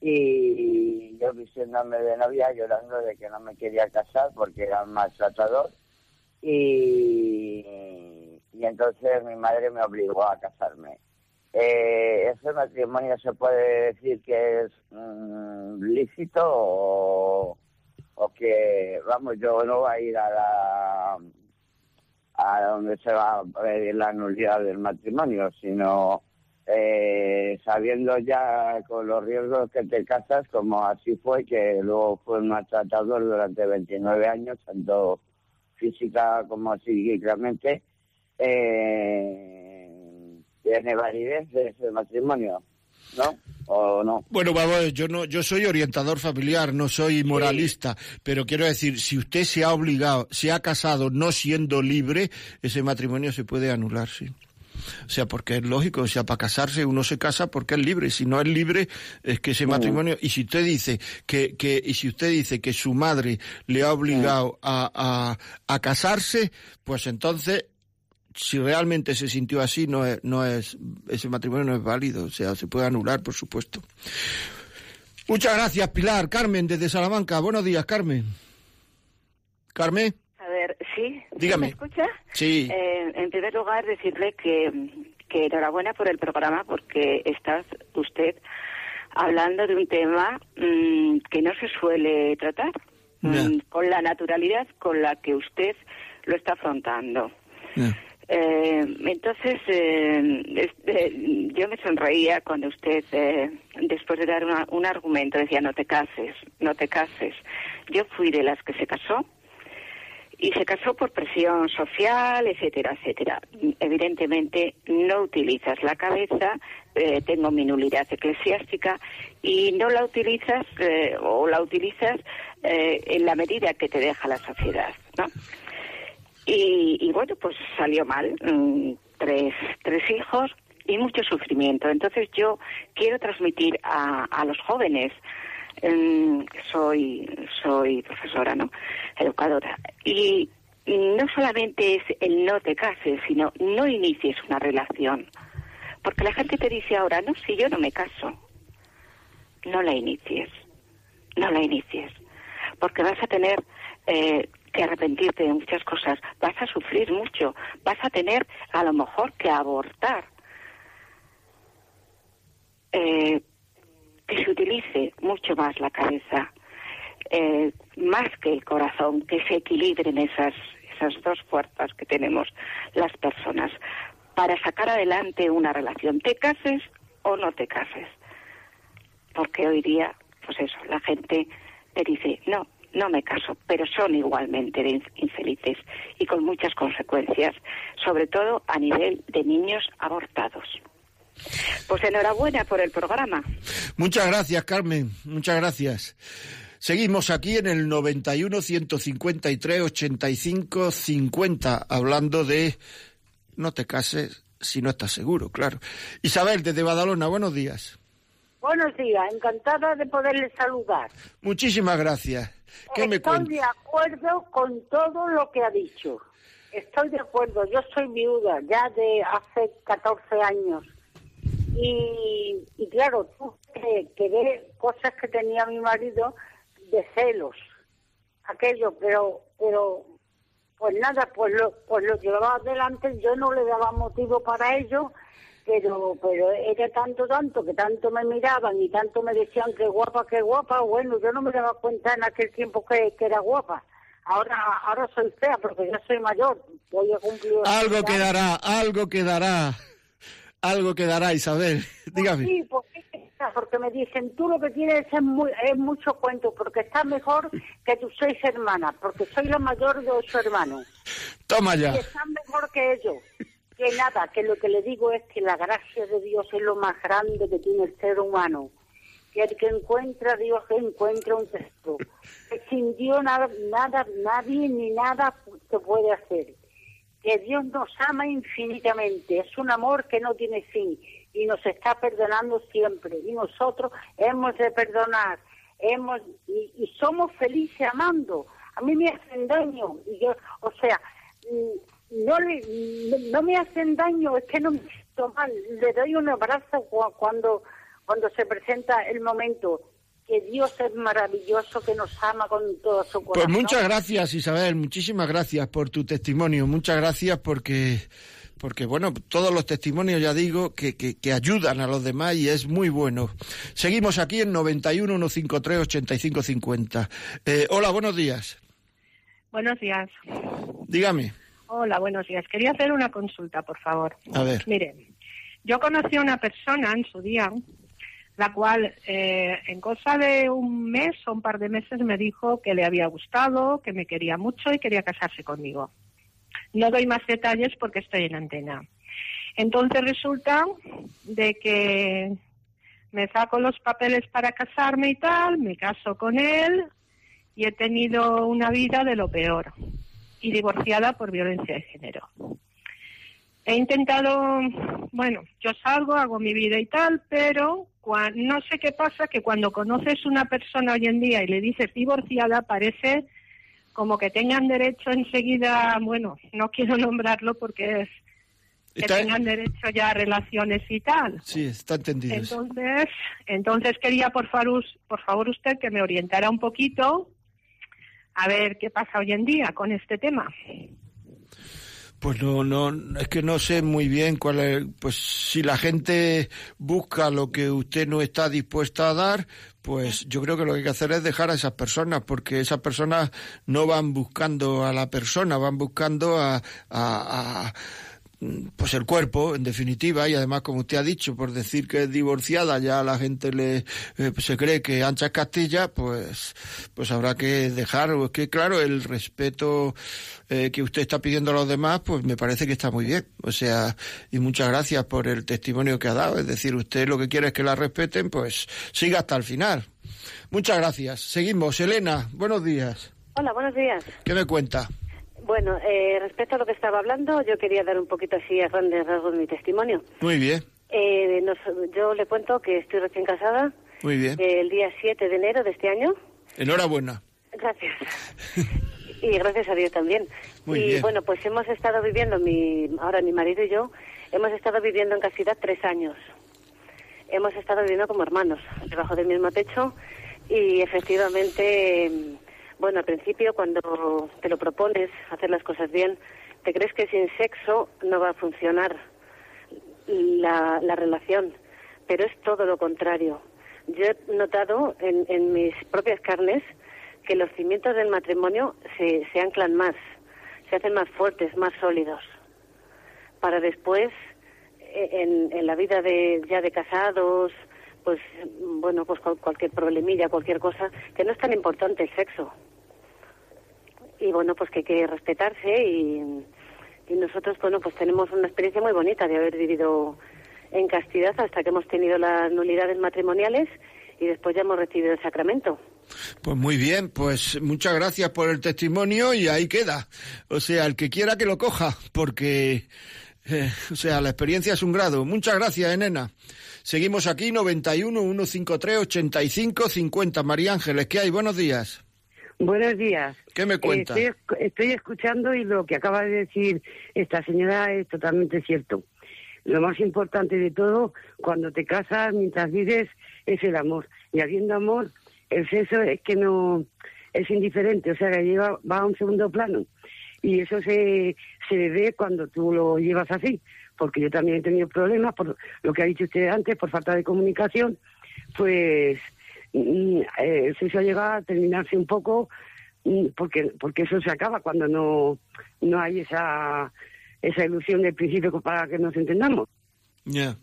D: y yo vistiéndome de novia llorando de que no me quería casar porque era un maltratador y, y entonces mi madre me obligó a casarme. Eh, ¿Ese matrimonio se puede decir que es mm, lícito o, o que, vamos, yo no voy a ir a la a donde se va a ver la nulidad del matrimonio, sino eh, sabiendo ya con los riesgos que te casas, como así fue, que luego fue maltratador durante 29 años, tanto física como psíquicamente, eh, tiene validez ese matrimonio, ¿no? ¿O no?
B: Bueno, vamos, yo no, yo soy orientador familiar, no soy moralista, pero quiero decir, si usted se ha obligado, se ha casado no siendo libre, ese matrimonio se puede anular, sí. O sea, porque es lógico, o sea, para casarse uno se casa porque es libre. Si no es libre, es que ese matrimonio. Y si usted dice que, que y si usted dice que su madre le ha obligado a, a, a casarse, pues entonces si realmente se sintió así, no es, no es, ese matrimonio no es válido, o sea, se puede anular, por supuesto. Muchas gracias, Pilar. Carmen, desde Salamanca. Buenos días, Carmen. Carmen.
E: A ver, ¿sí?
B: Dígame.
E: ¿Me escucha?
B: Sí.
E: Eh, en primer lugar, decirle que, que enhorabuena por el programa porque está usted hablando de un tema mm, que no se suele tratar mm, con la naturalidad con la que usted lo está afrontando.
B: Ya.
E: Eh, entonces, eh, este, yo me sonreía cuando usted, eh, después de dar una- un argumento, decía, no te cases, no te cases. Yo fui de las que se casó y se casó por presión social, etcétera, etcétera. Evidentemente no utilizas la cabeza, eh, tengo mi nulidad eclesiástica y no la utilizas eh, o la utilizas eh, en la medida que te deja la sociedad, ¿no? Y, y bueno, pues salió mal. mm, Tres, tres hijos y mucho sufrimiento. Entonces yo quiero transmitir a, a los jóvenes. mm, soy, soy profesora, ¿no? Educadora. Y no solamente es el no te cases, sino no inicies una relación. Porque la gente te dice ahora, no, si yo no me caso. No la inicies. No la inicies. Porque vas a tener eh, que arrepentirte de muchas cosas. Vas a sufrir mucho. Vas a tener a lo mejor que abortar. Eh, que se utilice mucho más la cabeza, eh, más que el corazón, que se equilibren esas, esas dos fuerzas que tenemos las personas para sacar adelante una relación, te cases o no te cases. Porque hoy día, pues eso, la gente te dice, no, no me caso, pero son igualmente infelices y con muchas consecuencias, sobre todo a nivel de niños abortados. Pues enhorabuena por el programa.
B: Muchas gracias, Carmen. Muchas gracias. Seguimos aquí en el 91 153 85 50 hablando de no te cases si no estás seguro, claro. Isabel desde Badalona, buenos días.
F: Buenos días, encantada de poderle saludar.
B: Muchísimas gracias. ¿Qué me
F: Estoy de acuerdo con todo lo que ha dicho. Estoy de acuerdo, yo soy viuda ya de hace 14 años. Y, y claro, tú que, ves cosas que tenía mi marido de celos, aquello, pero, pero pues nada, pues lo, pues lo llevaba adelante, yo no le daba motivo para ello, pero, pero era tanto, tanto, que tanto me miraban y tanto me decían que guapa, que guapa, bueno, yo no me daba cuenta en aquel tiempo que, que era guapa. Ahora, ahora soy fea porque ya soy mayor, voy a cumplir...
B: Algo
F: 80 años.
B: quedará, algo quedará. Algo quedará, Isabel. Dígame.
F: Sí, porque, porque me dicen, tú lo que tienes es, muy, es mucho cuento, porque estás mejor que tus seis hermanas, porque soy la mayor de ocho hermanos.
B: Toma ya.
F: Y están mejor que ellos. Que nada, que lo que le digo es que la gracia de Dios es lo más grande que tiene el ser humano. Que el que encuentra a Dios encuentra un tesoro. Que sin Dios nada, nada, nadie ni nada se puede hacer. Que Dios nos ama infinitamente. Es un amor que no tiene fin y nos está perdonando siempre. Y nosotros hemos de perdonar. Hemos y, somos felices amando. A mí me hacen daño. Y yo, o sea, mm, no, le, no me hacen daño, es que no me siento mal. Le doy un abrazo cu- cuando, cuando se presenta el momento. Que Dios es maravilloso, que nos ama con todo su corazón.
B: Pues muchas gracias, Isabel. Muchísimas gracias por tu testimonio. Muchas gracias porque, porque bueno, todos los testimonios, ya digo, que, que, que ayudan a los demás y es muy bueno. Seguimos aquí en 91 153 85 50. Eh, hola, buenos días.
G: Buenos días.
B: Dígame.
G: Hola, buenos días. Quería hacer una consulta, por favor.
B: A ver.
G: Mire, yo conocí a una persona en su día, la cual eh, en cosa de un mes o un par de meses me dijo que le había gustado, que me quería mucho y quería casarse conmigo. No doy más detalles porque estoy en antena. Entonces resulta de que me saco los papeles para casarme y tal, me caso con él y he tenido una vida de lo peor y divorciada por violencia de género. He intentado, bueno, yo salgo, hago mi vida y tal, pero cua- no sé qué pasa, que cuando conoces una persona hoy en día y le dices divorciada, parece como que tengan derecho enseguida, bueno, no quiero nombrarlo porque es que
B: Está-
G: tengan derecho ya a relaciones y tal.
B: Sí, está entendido.
G: Entonces, entonces quería por favor, por favor usted que me orientara un poquito a ver qué pasa hoy en día con este tema.
B: Pues no, no, es que no sé muy bien cuál es, pues si la gente busca lo que usted no está dispuesta a dar, pues yo creo que lo que hay que hacer es dejar a esas personas, porque esas personas no van buscando a la persona, van buscando a, a- a, pues el cuerpo, en definitiva, y además, como usted ha dicho, por decir que es divorciada, ya la gente le eh, se cree que ancha es Castilla, pues, pues habrá que dejar, es que claro, el respeto eh, que usted está pidiendo a los demás, pues me parece que está muy bien. O sea, y muchas gracias por el testimonio que ha dado. Es decir, usted lo que quiere es que la respeten, pues siga hasta el final. Muchas gracias. Seguimos. Elena, buenos días.
H: Hola, buenos días.
B: ¿Qué me cuenta?
H: Bueno, eh, respecto a lo que estaba hablando, yo quería dar un poquito así a grandes rasgos mi testimonio.
B: Muy bien,
H: Eh, nos- yo le cuento que estoy recién casada
B: muy bien.
H: eh, el día 7 de enero de este año.
B: Enhorabuena.
H: Gracias. y gracias a Dios también.
B: Muy
H: y
B: bien.
H: bueno, pues hemos estado viviendo, mi, ahora mi marido y yo, hemos estado viviendo en castidad tres años. Hemos estado viviendo como hermanos, debajo del mismo techo y efectivamente, bueno, al principio cuando te lo propones, hacer las cosas bien, te crees que sin sexo no va a funcionar la, la relación, pero es todo lo contrario. Yo he notado en, en mis propias carnes que los cimientos del matrimonio se, se anclan más, se hacen más fuertes, más sólidos, para después, eh, en, en la vida de ya de casados, pues bueno, pues cual- cualquier problemilla, cualquier cosa, que no es tan importante el sexo. Y bueno, pues que hay que respetarse y, nosotros, bueno, pues tenemos una experiencia muy bonita de haber vivido en castidad hasta que hemos tenido las nulidades matrimoniales y después ya hemos recibido el sacramento.
B: Pues muy bien, pues muchas gracias por el testimonio y ahí queda. O sea, el que quiera que lo coja, porque, eh, o sea, la experiencia es un grado. Muchas gracias, Enena. Seguimos aquí, 91 153 85 50. María Ángeles, ¿qué hay? Buenos días.
I: Buenos días.
B: ¿Qué me cuenta?
I: Eh, estoy, estoy escuchando y lo que acaba de decir esta señora es totalmente cierto. Lo más importante de todo, cuando te casas, mientras vives, es el amor. Y habiendo amor, el sexo es que no es indiferente, o sea, que lleva, va a un segundo plano. Y eso se, se ve cuando tú lo llevas así, porque yo también he tenido problemas, por lo que ha dicho usted antes, por falta de comunicación, pues eh, el sexo llega a terminarse un poco mm, porque porque eso se acaba cuando no no hay esa esa ilusión del principio para que nos entendamos.
B: Ya.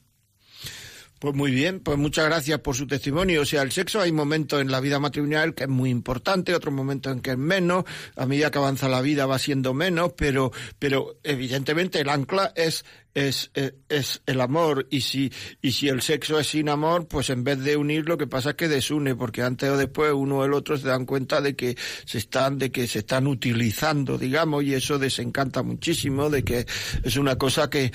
B: Pues muy bien, pues muchas gracias por su testimonio. O sea, el sexo hay momentos en la vida matrimonial que es muy importante, otros momentos en que es menos, a medida que avanza la vida va siendo menos, pero, pero evidentemente el ancla es, es, es, es el amor y si, y si el sexo es sin amor, pues en vez de unir lo que pasa es que desune, porque antes o después uno o el otro se dan cuenta de que se están, de que se están utilizando, digamos, y eso desencanta muchísimo, de que es una cosa que,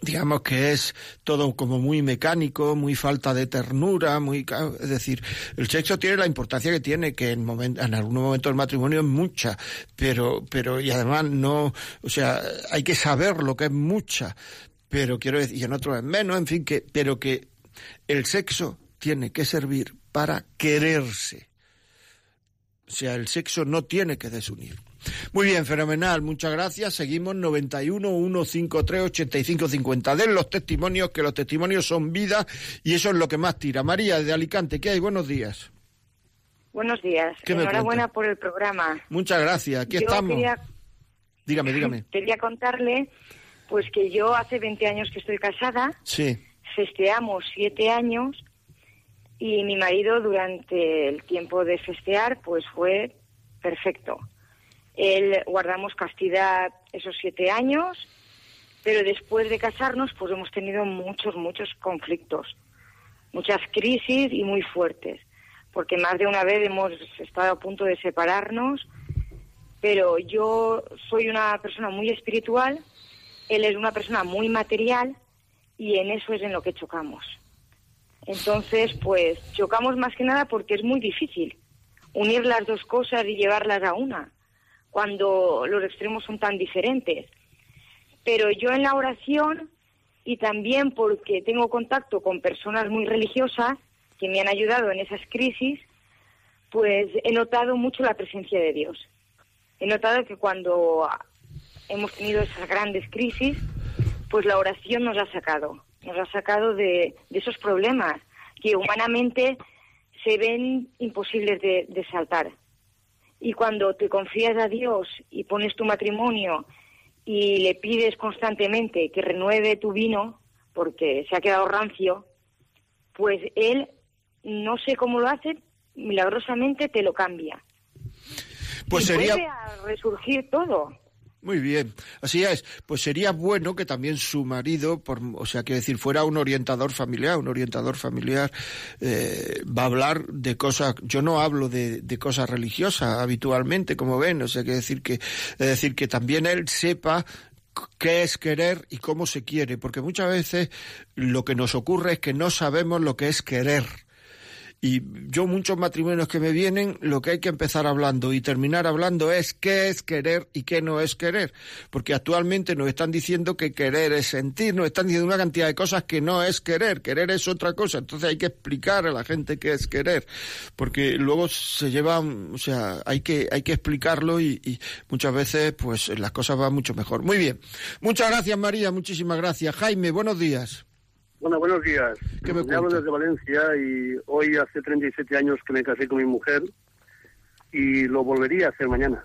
B: digamos que es todo como muy mecánico, muy falta de ternura, muy es decir, el sexo tiene la importancia que tiene, que en en algunos momentos del matrimonio es mucha, pero pero y además no, o sea, hay que saber lo que es mucha, pero quiero decir, y en otros es menos, en fin, que pero que el sexo tiene que servir para quererse. O sea, el sexo no tiene que desunir. Muy bien, fenomenal, muchas gracias. Seguimos 91 153 85 50. Den los testimonios, que los testimonios son vida y eso es lo que más tira. María de Alicante, ¿qué hay? Buenos días.
J: Buenos días.
B: ¿Qué me
J: Enhorabuena por el programa.
B: Muchas gracias, aquí
J: Yo
B: estamos.
J: Quería,
B: Dígame, dígame.
J: quería contarle Pues que yo hace 20 años que estoy casada,
B: Sí.
J: festeamos siete años y mi marido durante el tiempo de festear pues fue perfecto. Él guardamos castidad esos siete años, pero después de casarnos pues hemos tenido muchos, muchos conflictos, muchas crisis y muy fuertes, porque más de una vez hemos estado a punto de separarnos, pero yo soy una persona muy espiritual, él es una persona muy material y en eso es en lo que chocamos. Entonces, pues chocamos más que nada porque es muy difícil unir las dos cosas y llevarlas a una, cuando los extremos son tan diferentes. Pero yo en la oración y también porque tengo contacto con personas muy religiosas que me han ayudado en esas crisis, pues he notado mucho la presencia de Dios. He notado que cuando hemos tenido esas grandes crisis, pues la oración nos ha sacado, nos ha sacado de, de esos problemas que humanamente se ven imposibles de, de saltar. Y cuando te confías a Dios y pones tu matrimonio y le pides constantemente que renueve tu vino porque se ha quedado rancio, pues Él, no sé cómo lo hace, milagrosamente te lo cambia.
B: Pues
J: y
B: sería...
J: vuelve a resurgir todo.
B: Muy bien, así es. Pues sería bueno que también su marido, por, o sea, que decir, fuera un orientador familiar, un orientador familiar eh, va a hablar de cosas. Yo no hablo de, de cosas religiosas habitualmente, como ven, o sea, que decir que, es decir que también él sepa qué es querer y cómo se quiere, porque muchas veces lo que nos ocurre es que no sabemos lo que es querer. Y yo muchos matrimonios que me vienen, lo que hay que empezar hablando y terminar hablando es qué es querer y qué no es querer. Porque actualmente nos están diciendo que querer es sentir, nos están diciendo una cantidad de cosas que no es querer, querer es otra cosa. Entonces hay que explicar a la gente qué es querer. Porque luego se lleva, o sea, hay que, hay que explicarlo y, y muchas veces pues las cosas van mucho mejor. Muy bien. Muchas gracias María, muchísimas gracias. Jaime, buenos días.
K: Bueno, buenos días.
B: ¿Qué me
K: Me hablo desde Valencia y hoy hace 37 años que me casé con mi mujer y lo volvería a hacer mañana.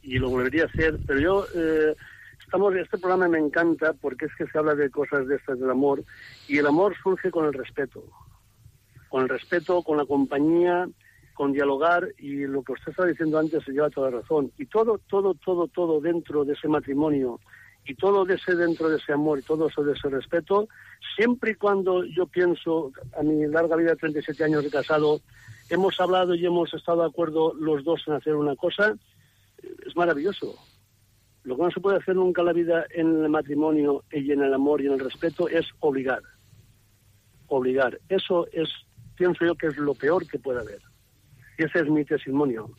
K: Y lo volvería a hacer, pero yo, eh, estamos, este programa me encanta porque es que se habla de cosas de estas del amor y el amor surge con el respeto. Con el respeto, con la compañía, con dialogar y lo que usted estaba diciendo antes se lleva toda la razón. Y todo, todo, todo, todo dentro de ese matrimonio y todo de ese dentro de ese amor y todo eso de ese respeto, siempre y cuando yo pienso, a mi larga vida de 37 años de casado, hemos hablado y hemos estado de acuerdo los dos en hacer una cosa, es maravilloso. Lo que no se puede hacer nunca en la vida en el matrimonio y en el amor y en el respeto es obligar. Obligar. Eso es, pienso yo que es lo peor que puede haber. Y ese es mi testimonio.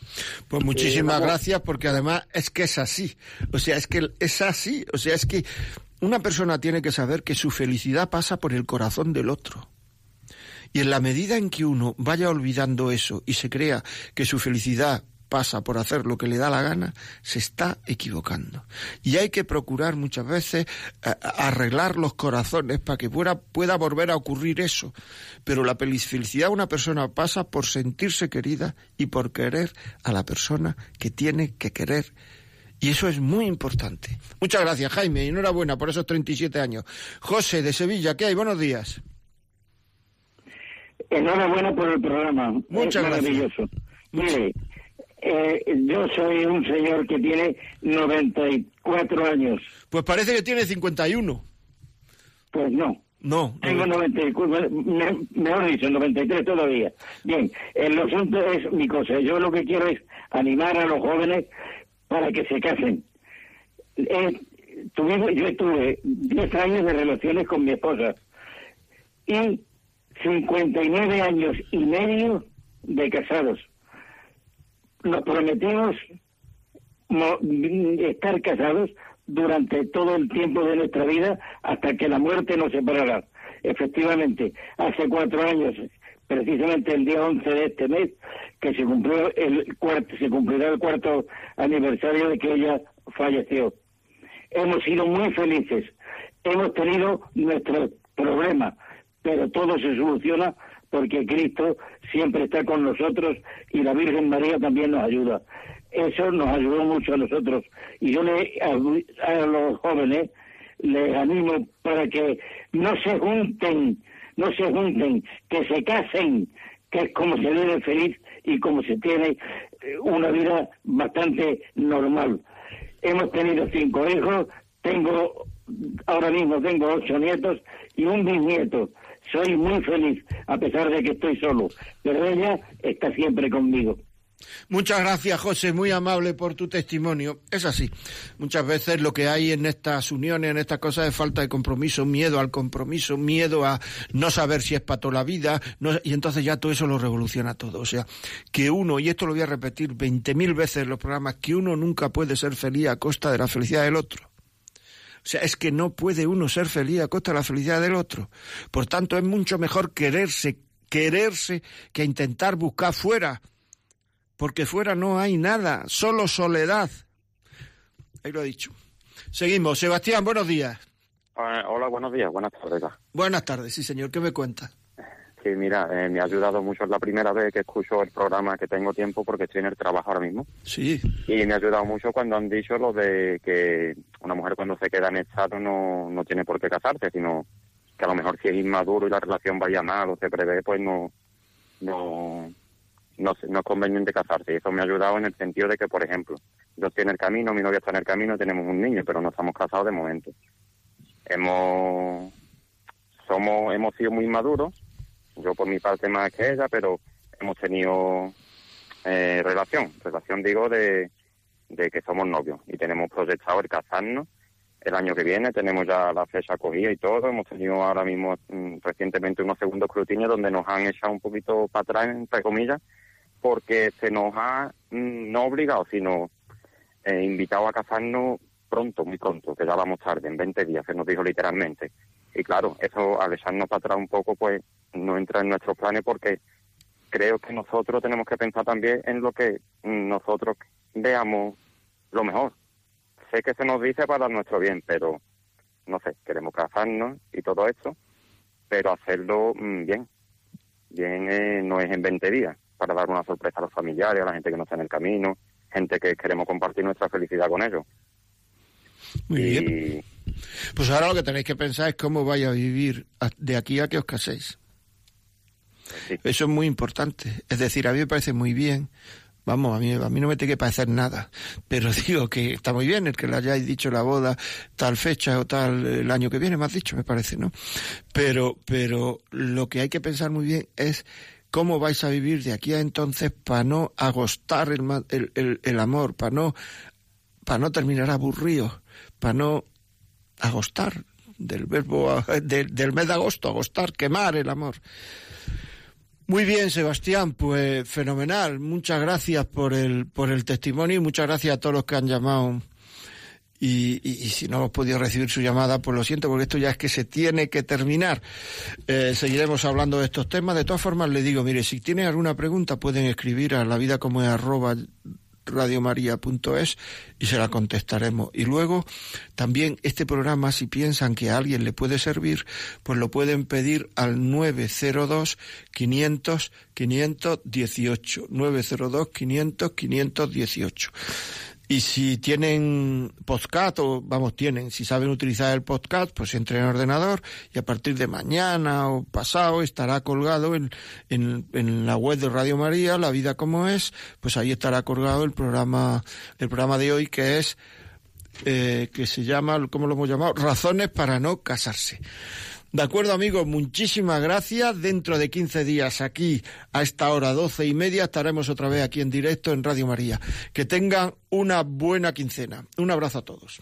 B: Pues muchísimas
K: Eh,
B: gracias porque además es que es así. O sea, es que es así. O sea, es que una persona tiene que saber que su felicidad pasa por el corazón del otro. Y en la medida en que uno vaya olvidando eso y se crea que su felicidad pasa por hacer lo que le da la gana, se está equivocando. Y hay que procurar muchas veces a- arreglar los corazones para que pueda, pueda volver a ocurrir eso. Pero la fel- felicidad de una persona pasa por sentirse querida y por querer a la persona que tiene que querer. Y eso es muy importante. Muchas gracias, Jaime, y enhorabuena por esos 37 años. José, de Sevilla, ¿qué hay? Buenos días.
L: Enhorabuena por el programa.
B: Muchas
L: es
B: gracias.
L: Mire, eh, yo soy un señor que tiene 94 años.
B: Pues parece que tiene 51.
L: Pues no.
B: No.
L: Tengo 94, me- mejor dicho, 93 todavía. Bien, el asunto es mi cosa. Yo lo que quiero es animar a los jóvenes para que se casen. Eh, tuvimos, yo estuve 10 años de relaciones con mi esposa y 59 años y medio de casados. Nos prometimos mo- estar casados durante todo el tiempo de nuestra vida hasta que la muerte nos separara. Efectivamente, hace cuatro años, precisamente el día 11 de este mes, que se cumplió el cuarto, se cumplirá el cuarto aniversario de que ella falleció. Hemos sido muy felices. Hemos tenido nuestros problemas, pero todo se soluciona porque Cristo siempre está con nosotros y la Virgen María también nos ayuda. Eso nos ayudó mucho a nosotros. Y yo le a, los jóvenes les animo para que no se junten, no se junten, que se casen, que es como se vive feliz y como se tiene eh, una vida bastante normal. Hemos tenido cinco hijos, tengo, ahora mismo tengo ocho nietos y un bisnieto. Soy muy feliz, a pesar de que estoy solo, pero ella está siempre conmigo.
B: Muchas gracias, José, muy amable por tu testimonio. Es así. Muchas veces lo que hay en estas uniones, en estas cosas, es falta de compromiso, miedo al compromiso, miedo a no saber si es para toda la vida, no- y entonces ya todo eso lo revoluciona todo. O sea, que uno, y esto lo voy a repetir veinte mil veces en los programas, que uno nunca puede ser feliz a costa de la felicidad del otro. O sea, es que no puede uno ser feliz a costa de la felicidad del otro. Por tanto, es mucho mejor quererse, quererse, que intentar buscar fuera porque fuera no hay nada, solo soledad. Ahí lo he dicho. Seguimos. Sebastián, buenos días.
M: Eh, hola, buenos días, buenas tardes.
B: Buenas tardes, sí señor, ¿qué me cuenta?
M: Sí, mira, eh, me ha ayudado mucho, es la primera vez que escucho el programa que tengo tiempo porque estoy en el trabajo ahora mismo.
B: Sí.
M: Y me ha ayudado mucho cuando han dicho lo de que una mujer cuando se queda en estado no, no tiene por qué casarse, sino que a lo mejor si es inmaduro y la relación vaya mal o se prevé, pues no, no, no, no es conveniente casarse. Y eso me ha ayudado en el sentido de que, por ejemplo, yo estoy en el camino, mi novia está en el camino, tenemos un niño, pero no estamos casados de momento. Hemos, somos, hemos sido muy maduros, yo por mi parte más que ella, pero hemos tenido eh, relación, relación digo de, de que somos novios y tenemos proyectado el casarnos el año que viene, tenemos ya la fecha acogida y todo, hemos tenido ahora mismo mm, recientemente unos segundos escrutinios donde nos han echado un poquito para atrás, entre comillas, porque se nos ha mm, no obligado, sino eh, invitado a casarnos pronto, muy pronto, que ya vamos tarde, en 20 días, se nos dijo literalmente. Y claro, eso al echarnos para atrás un poco, pues no entra en nuestros planes porque creo que nosotros tenemos que pensar también en lo que nosotros veamos lo mejor. Sé que se nos dice para nuestro bien, pero no sé, queremos casarnos y todo eso, pero hacerlo mm, bien. Bien eh, no es en 20 días, para dar una sorpresa a los familiares, a la gente que no está en el camino, gente que queremos compartir nuestra felicidad con ellos.
B: Muy
M: y,
B: bien. Pues ahora lo que tenéis que pensar es cómo vais a vivir de aquí a que os caséis. Eso es muy importante. Es decir, a mí me parece muy bien. Vamos, a mí, a mí no me tiene que parecer nada, pero digo que está muy bien el que le hayáis dicho la boda tal fecha o tal el año que viene, me has dicho, me parece, ¿no? Pero, pero lo que hay que pensar muy bien es cómo vais a vivir de aquí a entonces para no agostar el, el, el- el amor, para no, para no terminar aburridos, para no agostar, del verbo, del- mes de agosto, agostar, quemar el amor. Muy bien, Sebastián, pues fenomenal. Muchas gracias por el, por el testimonio y muchas gracias a todos los que han llamado. Y, y- si no hemos podido recibir su llamada, pues lo siento, porque esto ya es que se tiene que terminar. Eh, seguiremos hablando de estos temas. De todas formas, le digo, mire, si tienen alguna pregunta, pueden escribir a la vida como arroba radiomaria.es y se la contestaremos. Y luego, también este programa, si piensan que a alguien le puede servir, pues lo pueden pedir al 902 500 518. 902 500 518. Y si tienen podcast, o vamos, tienen, si saben utilizar el podcast, pues entren en ordenador y a partir de mañana o pasado estará colgado en, en, en la web de Radio María, La Vida Como Es, pues ahí estará colgado el programa, el programa de hoy que es, eh, que se llama, ¿cómo lo hemos llamado? Razones para no casarse. De acuerdo, amigos, muchísimas gracias. Dentro de 15 días, aquí a esta hora, doce y media, estaremos otra vez aquí en directo en Radio María. Que tengan una buena quincena. Un abrazo a todos.